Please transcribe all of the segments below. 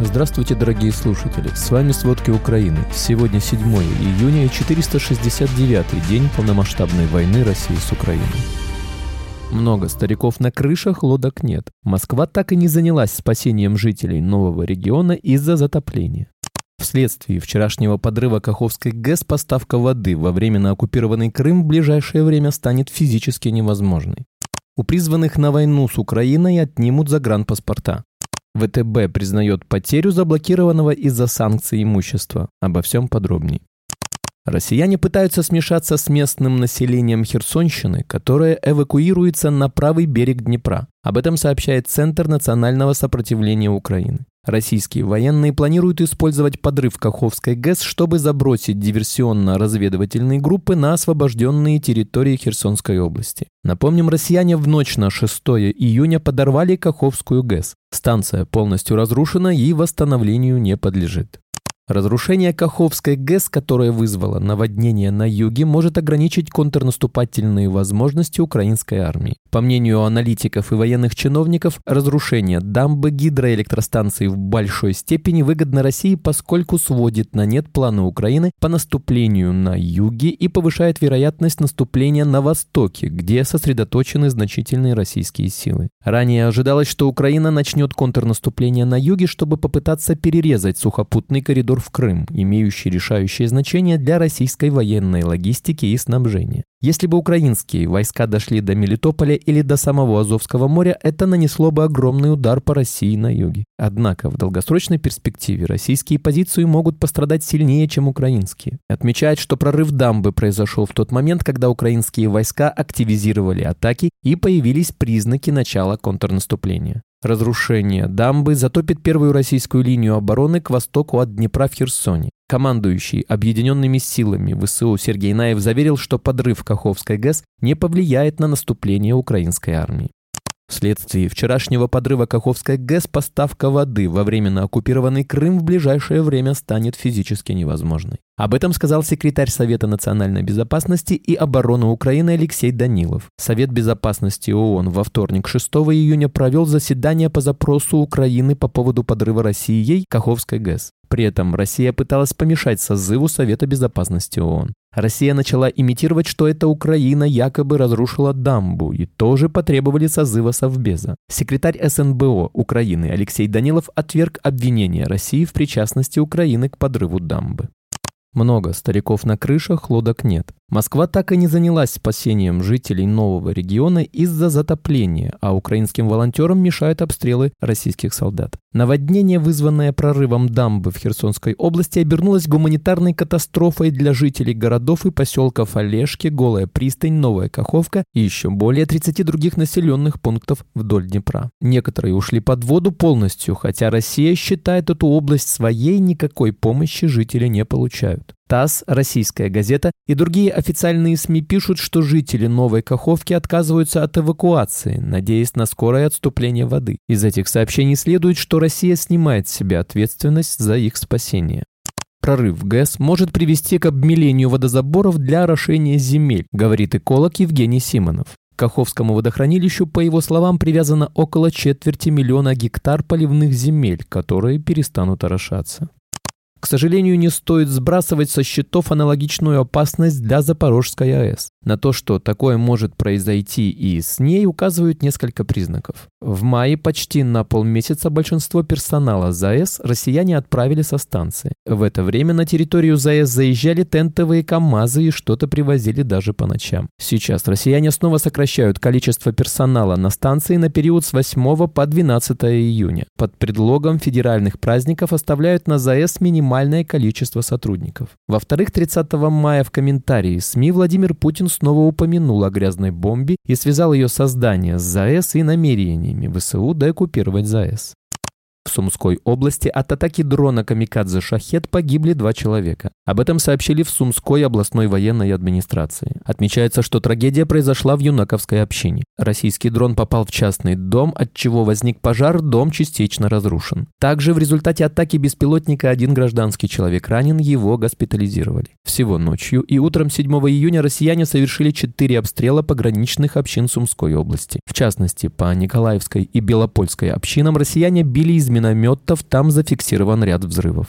Здравствуйте, дорогие слушатели! С вами «Сводки Украины». Сегодня 7 июня и 469-й день полномасштабной войны России с Украиной. Много стариков на крышах, лодок нет. Москва так и не занялась спасением жителей нового региона из-за затопления. Вследствие вчерашнего подрыва Каховской ГЭС поставка воды во временно оккупированный Крым в ближайшее время станет физически невозможной. У призванных на войну с Украиной отнимут загранпаспорта. ВТБ признает потерю заблокированного из-за санкций имущества. Обо всем подробней. Россияне пытаются смешаться с местным населением Херсонщины, которое эвакуируется на правый берег Днепра. Об этом сообщает Центр национального сопротивления Украины. Российские военные планируют использовать подрыв Каховской ГЭС, чтобы забросить диверсионно-разведывательные группы на освобожденные территории Херсонской области. Напомним, россияне в ночь на 6 июня подорвали Каховскую ГЭС. Станция полностью разрушена и восстановлению не подлежит. Разрушение Каховской ГЭС, которое вызвало наводнение на юге, может ограничить контрнаступательные возможности украинской армии. По мнению аналитиков и военных чиновников, разрушение дамбы гидроэлектростанции в большой степени выгодно России, поскольку сводит на нет планы Украины по наступлению на юге и повышает вероятность наступления на востоке, где сосредоточены значительные российские силы. Ранее ожидалось, что Украина начнет контрнаступление на юге, чтобы попытаться перерезать сухопутный коридор коридор в Крым, имеющий решающее значение для российской военной логистики и снабжения. Если бы украинские войска дошли до Мелитополя или до самого Азовского моря, это нанесло бы огромный удар по России на юге. Однако в долгосрочной перспективе российские позиции могут пострадать сильнее, чем украинские. Отмечает, что прорыв дамбы произошел в тот момент, когда украинские войска активизировали атаки и появились признаки начала контрнаступления. Разрушение дамбы затопит первую российскую линию обороны к востоку от Днепра в Херсоне. Командующий объединенными силами ВСУ Сергей Наев заверил, что подрыв Каховской ГЭС не повлияет на наступление украинской армии. Вследствие вчерашнего подрыва Каховской ГЭС поставка воды во временно оккупированный Крым в ближайшее время станет физически невозможной. Об этом сказал секретарь Совета национальной безопасности и обороны Украины Алексей Данилов. Совет безопасности ООН во вторник 6 июня провел заседание по запросу Украины по поводу подрыва России ей Каховской ГЭС. При этом Россия пыталась помешать созыву Совета безопасности ООН. Россия начала имитировать, что это Украина якобы разрушила дамбу и тоже потребовали созыва Совбеза. Секретарь СНБО Украины Алексей Данилов отверг обвинение России в причастности Украины к подрыву дамбы. Много стариков на крышах, лодок нет. Москва так и не занялась спасением жителей нового региона из-за затопления, а украинским волонтерам мешают обстрелы российских солдат. Наводнение, вызванное прорывом дамбы в Херсонской области, обернулось гуманитарной катастрофой для жителей городов и поселков Олежки, Голая пристань, Новая Каховка и еще более 30 других населенных пунктов вдоль Днепра. Некоторые ушли под воду полностью, хотя Россия считает эту область своей, никакой помощи жители не получают. ТАСС, российская газета и другие официальные СМИ пишут, что жители Новой Каховки отказываются от эвакуации, надеясь на скорое отступление воды. Из этих сообщений следует, что Россия снимает с себя ответственность за их спасение. Прорыв ГЭС может привести к обмелению водозаборов для орошения земель, говорит эколог Евгений Симонов. К Каховскому водохранилищу, по его словам, привязано около четверти миллиона гектар поливных земель, которые перестанут орошаться. К сожалению, не стоит сбрасывать со счетов аналогичную опасность для Запорожской АЭС. На то, что такое может произойти и с ней, указывают несколько признаков. В мае почти на полмесяца большинство персонала ЗАЭС россияне отправили со станции. В это время на территорию ЗАЭС заезжали тентовые КАМАЗы и что-то привозили даже по ночам. Сейчас россияне снова сокращают количество персонала на станции на период с 8 по 12 июня. Под предлогом федеральных праздников оставляют на ЗАЭС минимальное количество сотрудников. Во-вторых, 30 мая в комментарии СМИ Владимир Путин снова упомянул о грязной бомбе и связал ее создание с ЗАЭС и намерениями ВСУ деоккупировать ЗАЭС. В Сумской области от атаки дрона «Камикадзе Шахет» погибли два человека. Об этом сообщили в Сумской областной военной администрации. Отмечается, что трагедия произошла в Юнаковской общине. Российский дрон попал в частный дом, от чего возник пожар, дом частично разрушен. Также в результате атаки беспилотника один гражданский человек ранен, его госпитализировали. Всего ночью и утром 7 июня россияне совершили четыре обстрела пограничных общин Сумской области. В частности, по Николаевской и Белопольской общинам россияне били из минометов там зафиксирован ряд взрывов.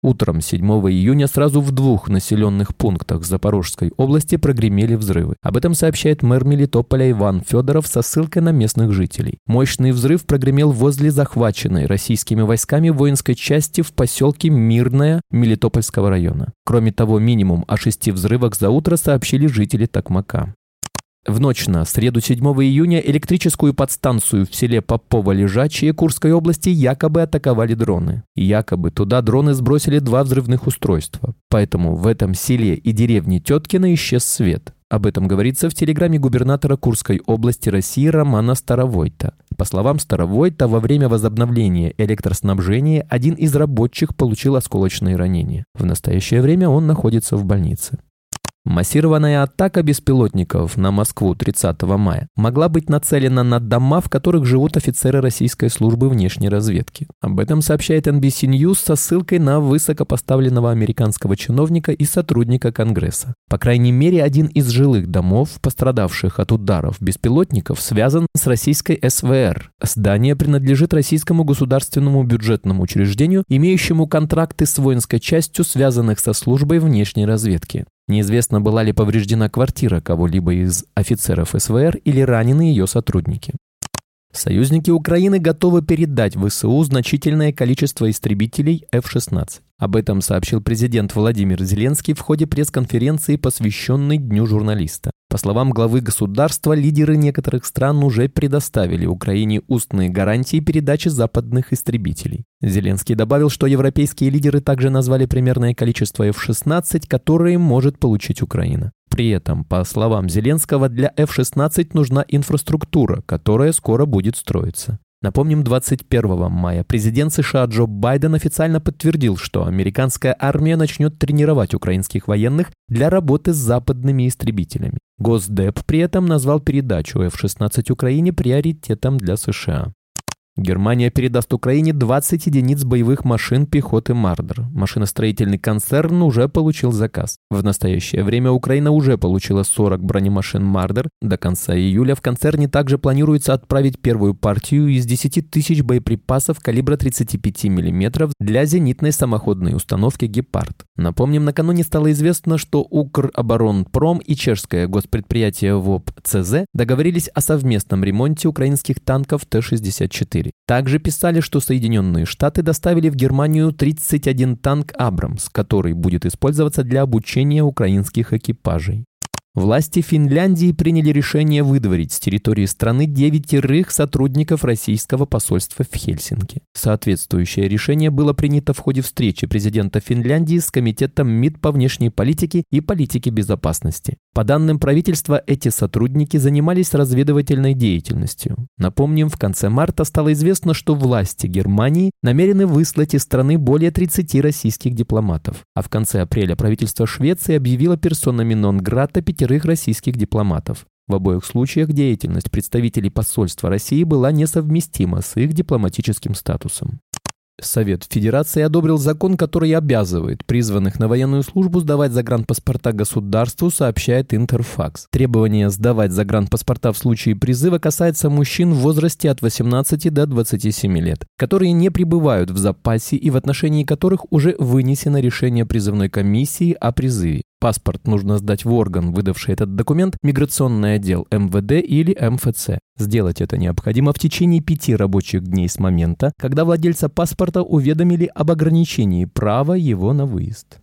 Утром 7 июня сразу в двух населенных пунктах Запорожской области прогремели взрывы. Об этом сообщает мэр Мелитополя Иван Федоров со ссылкой на местных жителей. Мощный взрыв прогремел возле захваченной российскими войсками воинской части в поселке Мирное Мелитопольского района. Кроме того, минимум о шести взрывах за утро сообщили жители Токмака. В ночь на среду 7 июня электрическую подстанцию в селе Попово-Лежачье Курской области якобы атаковали дроны. Якобы туда дроны сбросили два взрывных устройства. Поэтому в этом селе и деревне Теткина исчез свет. Об этом говорится в телеграмме губернатора Курской области России Романа Старовойта. По словам Старовойта, во время возобновления электроснабжения один из рабочих получил осколочные ранения. В настоящее время он находится в больнице. Массированная атака беспилотников на Москву 30 мая могла быть нацелена на дома, в которых живут офицеры российской службы внешней разведки. Об этом сообщает NBC News со ссылкой на высокопоставленного американского чиновника и сотрудника Конгресса. По крайней мере, один из жилых домов, пострадавших от ударов беспилотников, связан с российской СВР. Здание принадлежит российскому государственному бюджетному учреждению, имеющему контракты с воинской частью, связанных со службой внешней разведки. Неизвестно, была ли повреждена квартира кого-либо из офицеров СВР или ранены ее сотрудники. Союзники Украины готовы передать ВСУ значительное количество истребителей F-16. Об этом сообщил президент Владимир Зеленский в ходе пресс-конференции, посвященной Дню журналиста. По словам главы государства, лидеры некоторых стран уже предоставили Украине устные гарантии передачи западных истребителей. Зеленский добавил, что европейские лидеры также назвали примерное количество F-16, которые может получить Украина. При этом, по словам Зеленского, для F-16 нужна инфраструктура, которая скоро будет строиться. Напомним, 21 мая президент США Джо Байден официально подтвердил, что американская армия начнет тренировать украинских военных для работы с западными истребителями. Госдеп при этом назвал передачу F-16 Украине приоритетом для США. Германия передаст Украине 20 единиц боевых машин пехоты «Мардер». Машиностроительный концерн уже получил заказ. В настоящее время Украина уже получила 40 бронемашин «Мардер». До конца июля в концерне также планируется отправить первую партию из 10 тысяч боеприпасов калибра 35 мм для зенитной самоходной установки «Гепард». Напомним, накануне стало известно, что Укроборонпром и чешское госпредприятие ВОП ЦЗ договорились о совместном ремонте украинских танков Т-64. Также писали, что Соединенные Штаты доставили в Германию 31 танк «Абрамс», который будет использоваться для обучения украинских экипажей. Власти Финляндии приняли решение выдворить с территории страны девятерых сотрудников российского посольства в Хельсинки. Соответствующее решение было принято в ходе встречи президента Финляндии с Комитетом МИД по внешней политике и политике безопасности. По данным правительства, эти сотрудники занимались разведывательной деятельностью. Напомним, в конце марта стало известно, что власти Германии намерены выслать из страны более 30 российских дипломатов. А в конце апреля правительство Швеции объявило персонами нон-грата пятерых российских дипломатов. В обоих случаях деятельность представителей посольства России была несовместима с их дипломатическим статусом. Совет Федерации одобрил закон, который обязывает призванных на военную службу сдавать загранпаспорта государству, сообщает Интерфакс. Требование сдавать загранпаспорта в случае призыва касается мужчин в возрасте от 18 до 27 лет, которые не пребывают в запасе и в отношении которых уже вынесено решение призывной комиссии о призыве. Паспорт нужно сдать в орган, выдавший этот документ, миграционный отдел МВД или МФЦ. Сделать это необходимо в течение пяти рабочих дней с момента, когда владельца паспорта уведомили об ограничении права его на выезд.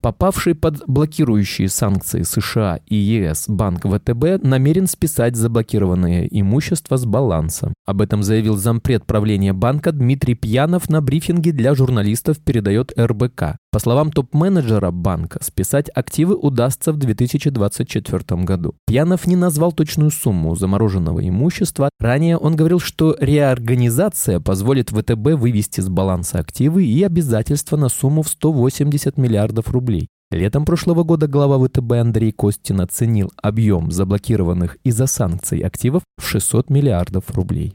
Попавший под блокирующие санкции США и ЕС банк ВТБ намерен списать заблокированное имущество с баланса. Об этом заявил зампред правления банка Дмитрий Пьянов на брифинге для журналистов, передает РБК. По словам топ-менеджера банка, списать активы удастся в 2024 году. Пьянов не назвал точную сумму замороженного имущества. Ранее он говорил, что реорганизация позволит ВТБ вывести с баланса активы и обязательства на сумму в 180 миллиардов рублей. Летом прошлого года глава ВТБ Андрей Костин оценил объем заблокированных из-за санкций активов в 600 миллиардов рублей.